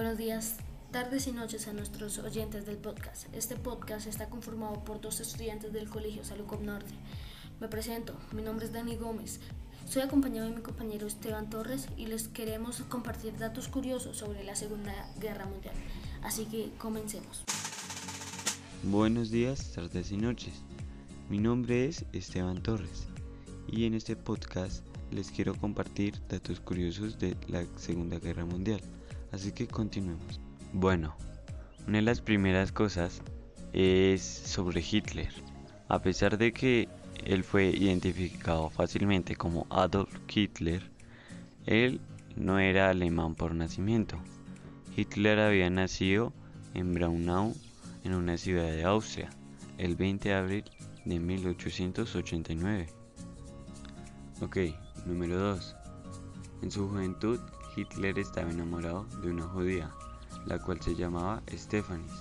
Buenos días, tardes y noches a nuestros oyentes del podcast. Este podcast está conformado por dos estudiantes del Colegio Salucop Norte. Me presento, mi nombre es Dani Gómez. Soy acompañado de mi compañero Esteban Torres y les queremos compartir datos curiosos sobre la Segunda Guerra Mundial. Así que comencemos. Buenos días, tardes y noches. Mi nombre es Esteban Torres y en este podcast les quiero compartir datos curiosos de la Segunda Guerra Mundial. Así que continuemos. Bueno, una de las primeras cosas es sobre Hitler. A pesar de que él fue identificado fácilmente como Adolf Hitler, él no era alemán por nacimiento. Hitler había nacido en Braunau, en una ciudad de Austria, el 20 de abril de 1889. Ok, número 2. En su juventud, Hitler estaba enamorado de una judía, la cual se llamaba Stefanis,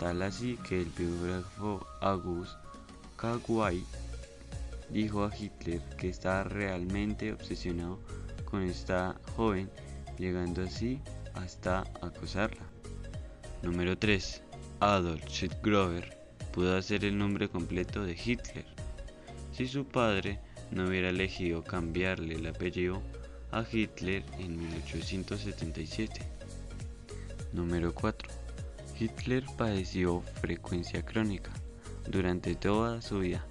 tal así que el biógrafo August Kagwai dijo a Hitler que estaba realmente obsesionado con esta joven, llegando así hasta acosarla. Número 3. Adolf Grover pudo hacer el nombre completo de Hitler. Si su padre no hubiera elegido cambiarle el apellido a Hitler en 1877. Número 4. Hitler padeció frecuencia crónica durante toda su vida,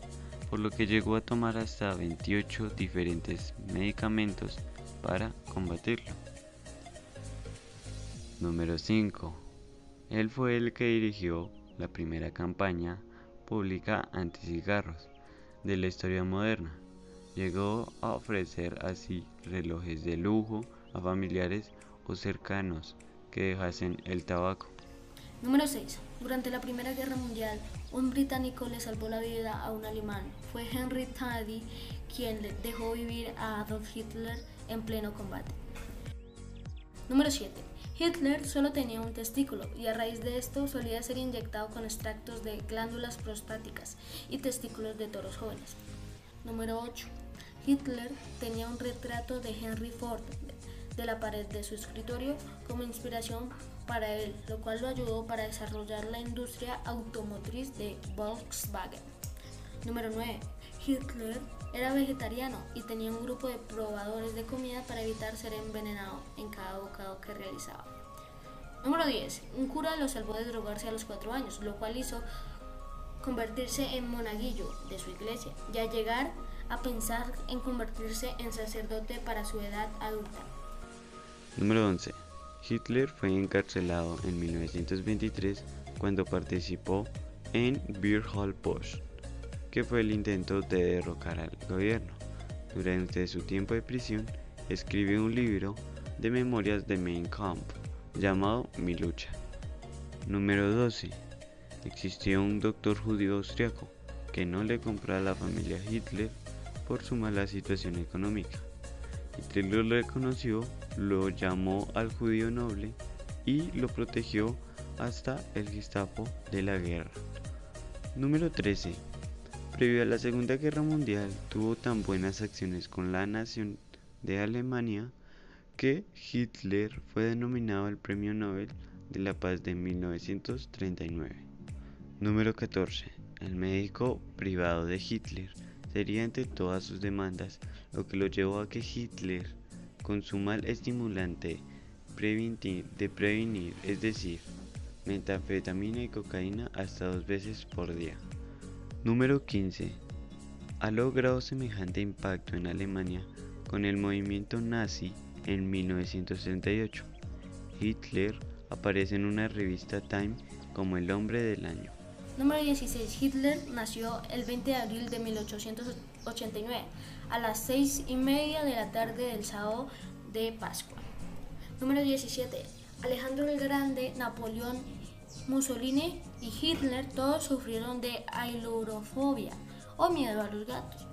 por lo que llegó a tomar hasta 28 diferentes medicamentos para combatirlo. Número 5. Él fue el que dirigió la primera campaña pública anti-cigarros de la historia moderna Llegó a ofrecer así relojes de lujo a familiares o cercanos que dejasen el tabaco. Número 6. Durante la Primera Guerra Mundial, un británico le salvó la vida a un alemán. Fue Henry Taddy quien le dejó vivir a Adolf Hitler en pleno combate. Número 7. Hitler solo tenía un testículo y a raíz de esto solía ser inyectado con extractos de glándulas prostáticas y testículos de toros jóvenes. Número 8. Hitler tenía un retrato de Henry Ford de la pared de su escritorio como inspiración para él, lo cual lo ayudó para desarrollar la industria automotriz de Volkswagen. Número 9. Hitler era vegetariano y tenía un grupo de probadores de comida para evitar ser envenenado en cada bocado que realizaba. Número 10. Un cura lo salvó de drogarse a los 4 años, lo cual hizo convertirse en monaguillo de su iglesia y a llegar a pensar en convertirse en sacerdote para su edad adulta. Número 11. Hitler fue encarcelado en 1923 cuando participó en Beer Hall Post, que fue el intento de derrocar al gobierno. Durante su tiempo de prisión, escribió un libro de memorias de Mein Kampf llamado Mi lucha. Número 12. Existió un doctor judío austriaco que no le compró a la familia Hitler por su mala situación económica. Hitler lo reconoció, lo llamó al judío noble y lo protegió hasta el Gestapo de la guerra. Número 13. Previo a la Segunda Guerra Mundial tuvo tan buenas acciones con la nación de Alemania que Hitler fue denominado al Premio Nobel de la Paz de 1939. Número 14. El médico privado de Hitler sería entre todas sus demandas lo que lo llevó a que Hitler, con su mal estimulante de prevenir, es decir, metanfetamina y cocaína hasta dos veces por día. Número 15. Ha logrado semejante impacto en Alemania con el movimiento nazi en 1938. Hitler aparece en una revista Time como el hombre del año. Número 16. Hitler nació el 20 de abril de 1889 a las 6 y media de la tarde del sábado de Pascua. Número 17. Alejandro el Grande, Napoleón, Mussolini y Hitler todos sufrieron de ailurofobia o miedo a los gatos.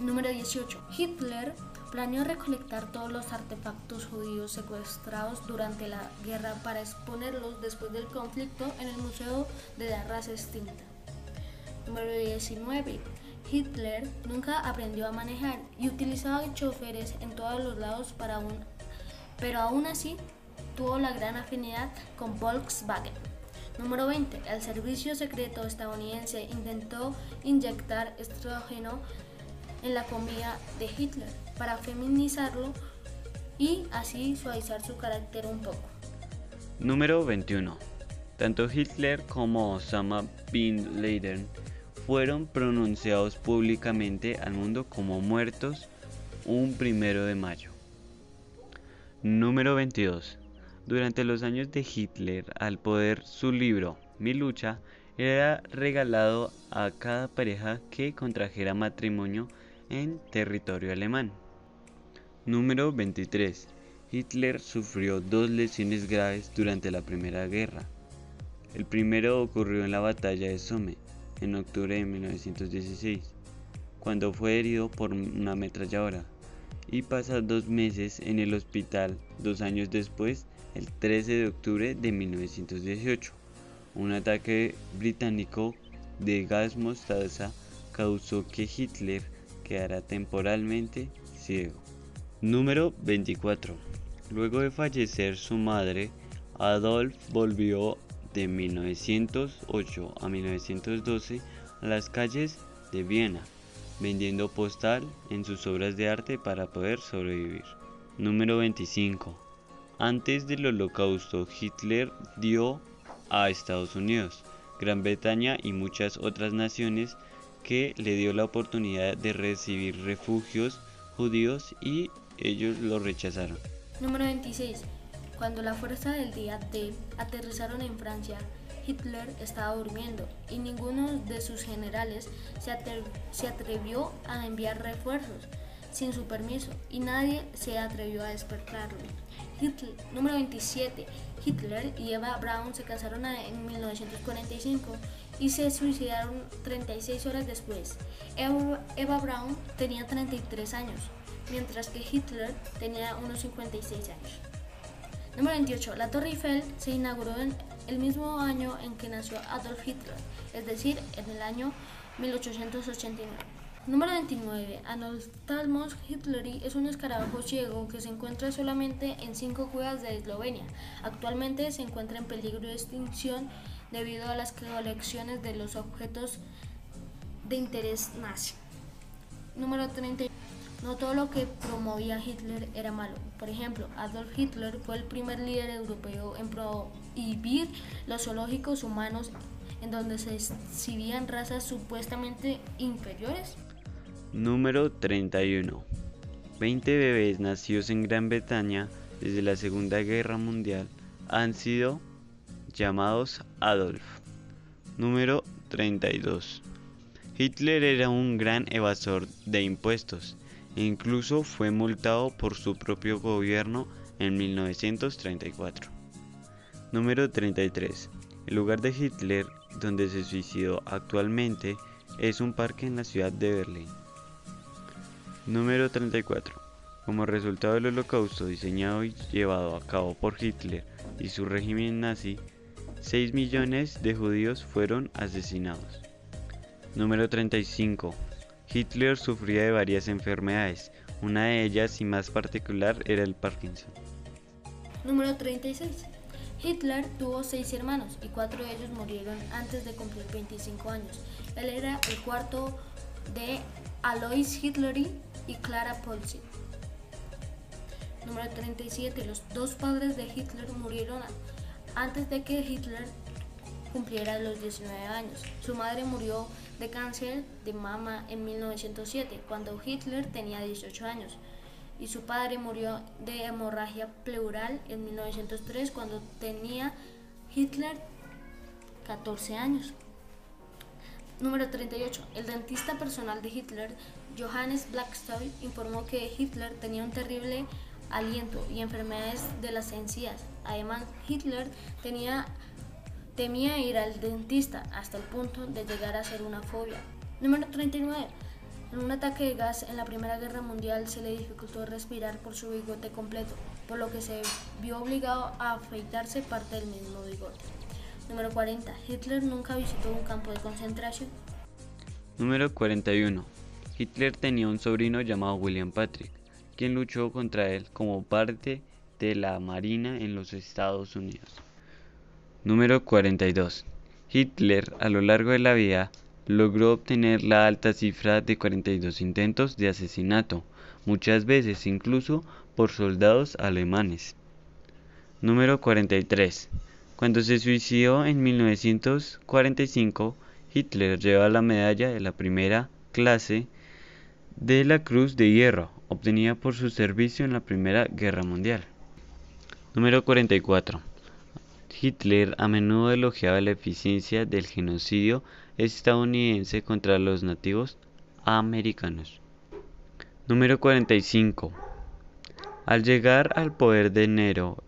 Número 18. Hitler planeó recolectar todos los artefactos judíos secuestrados durante la guerra para exponerlos después del conflicto en el Museo de la Raza Extinta. Número 19. Hitler nunca aprendió a manejar y utilizaba choferes en todos los lados para un... Pero aún así, tuvo la gran afinidad con Volkswagen. Número 20. El servicio secreto estadounidense intentó inyectar estrógeno en la comida de Hitler para feminizarlo y así suavizar su carácter un poco. Número 21. Tanto Hitler como Osama Bin Laden fueron pronunciados públicamente al mundo como muertos un primero de mayo. Número 22. Durante los años de Hitler al poder, su libro Mi lucha era regalado a cada pareja que contrajera matrimonio en territorio alemán. Número 23. Hitler sufrió dos lesiones graves durante la Primera Guerra. El primero ocurrió en la batalla de Somme, en octubre de 1916, cuando fue herido por una ametralladora, y pasa dos meses en el hospital dos años después, el 13 de octubre de 1918. Un ataque británico de gas mostaza causó que Hitler quedara temporalmente ciego. Número 24. Luego de fallecer su madre, Adolf volvió de 1908 a 1912 a las calles de Viena, vendiendo postal en sus obras de arte para poder sobrevivir. Número 25. Antes del holocausto, Hitler dio a Estados Unidos, Gran Bretaña y muchas otras naciones que le dio la oportunidad de recibir refugios judíos y ellos lo rechazaron. Número 26. Cuando la fuerza del día D aterrizaron en Francia, Hitler estaba durmiendo y ninguno de sus generales se, se, atrevió a enviar refuerzos sin su permiso y nadie se atrevió a despertarlo. Hitler, número 27. Hitler y Eva Braun se casaron en 1945 y se suicidaron 36 horas después. Eva, Braun tenía 33 años mientras que Hitler tenía unos 56 años. Número 28. La Torre Eiffel se inauguró en el mismo año en que nació Adolf Hitler, es decir, en el año 1889. Número 29. Anophthalmos hitleri es un escarabajo ciego que se encuentra solamente en cinco cuevas de Eslovenia. Actualmente se encuentra en peligro de extinción debido a las colecciones de los objetos de interés nazi. Número 30. No todo lo que promovía Hitler era malo. Por ejemplo, Adolf Hitler fue el primer líder europeo en prohibir los zoológicos humanos en donde se exhibían razas supuestamente inferiores. Número 31. 20 bebés nacidos en Gran Bretaña desde la Segunda Guerra Mundial han sido llamados Adolf. Número 32. Hitler era un gran evasor de impuestos incluso fue multado por su propio gobierno en 1934. Número 33. El lugar de Hitler donde se suicidó actualmente es un parque en la ciudad de Berlín. Número 34. Como resultado del holocausto diseñado y llevado a cabo por Hitler y su régimen nazi, 6 millones de judíos fueron asesinados. Número 35. Hitler sufría de varias enfermedades, una de ellas y más particular era el Parkinson. Número 36. Hitler tuvo seis hermanos y cuatro de ellos murieron antes de cumplir 25 años. Él era el cuarto de Alois Hitler y Clara Polzin. Número 37. Los dos padres de Hitler murieron antes de que Hitler cumpliera los 19 años. Su madre murió de cáncer de mama en 1907, cuando Hitler tenía 18 años, y su padre murió de hemorragia pleural en 1903, cuando tenía Hitler 14 años. Número 38. El dentista personal de Hitler, Johannes Blackstone, informó que Hitler tenía un terrible aliento y enfermedades de las encías. Además, Hitler tenía Temía ir al dentista hasta el punto de llegar a ser una fobia. Número 39. En un ataque de gas en la Primera Guerra Mundial se le dificultó respirar por su bigote completo, por lo que se vio obligado a afeitarse parte del mismo bigote. Número 40. Hitler nunca visitó un campo de concentración. Número 41. Hitler tenía un sobrino llamado William Patrick, quien luchó contra él como parte de la Marina en los Estados Unidos. Número 42. Hitler a lo largo de la vida logró obtener la alta cifra de 42 intentos de asesinato, muchas veces incluso por soldados alemanes. Número 43. Cuando se suicidó en 1945, Hitler lleva la medalla de la primera clase de la Cruz de Hierro, obtenida por su servicio en la Primera Guerra Mundial. Número 44. Hitler a menudo elogiaba la eficiencia del genocidio estadounidense contra los nativos americanos. Número 45. Al llegar al poder de enero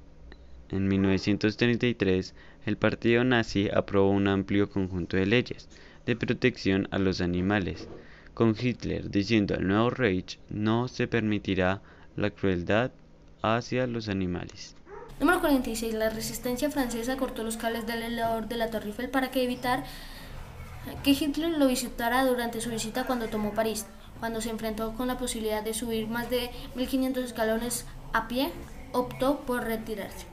en 1933, el partido nazi aprobó un amplio conjunto de leyes de protección a los animales, con Hitler diciendo al nuevo Reich no se permitirá la crueldad hacia los animales. Número 46. La resistencia francesa cortó los cables del elevador de la Torre Eiffel para que evitar que Hitler lo visitara durante su visita cuando tomó París. Cuando se enfrentó con la posibilidad de subir más de 1500 escalones a pie, optó por retirarse.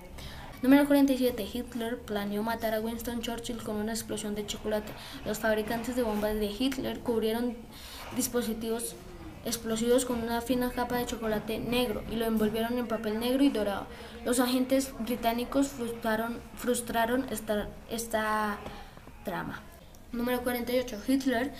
Número 47. Hitler planeó matar a Winston Churchill con una explosión de chocolate. Los fabricantes de bombas de Hitler cubrieron dispositivos explosivos con una fina capa de chocolate negro y lo envolvieron en papel negro y dorado. Los agentes británicos frustraron, esta trama. Número 48. Hitler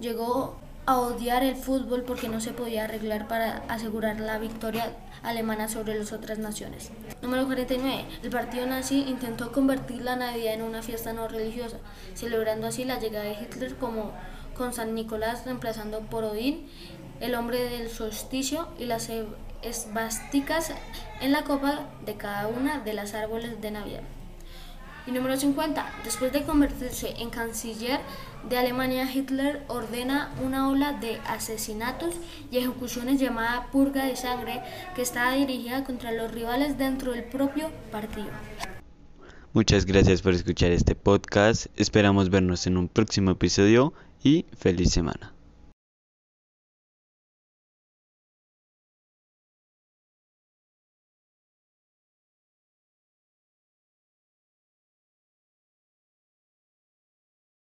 llegó a odiar el fútbol porque no se podía arreglar para asegurar la victoria alemana sobre las otras naciones. Número 49. El partido nazi intentó convertir la Navidad en una fiesta no religiosa, celebrando así la llegada de Hitler como con San Nicolás reemplazando por Odín, el hombre del solsticio y las esvásticas en la copa de cada una de las árboles de Navidad. Y número 50. Después de convertirse en canciller de Alemania, Hitler ordena una ola de asesinatos y ejecuciones llamada purga de sangre que estaba dirigida contra los rivales dentro del propio partido. Muchas gracias por escuchar este podcast. Esperamos vernos en un próximo episodio y feliz semana.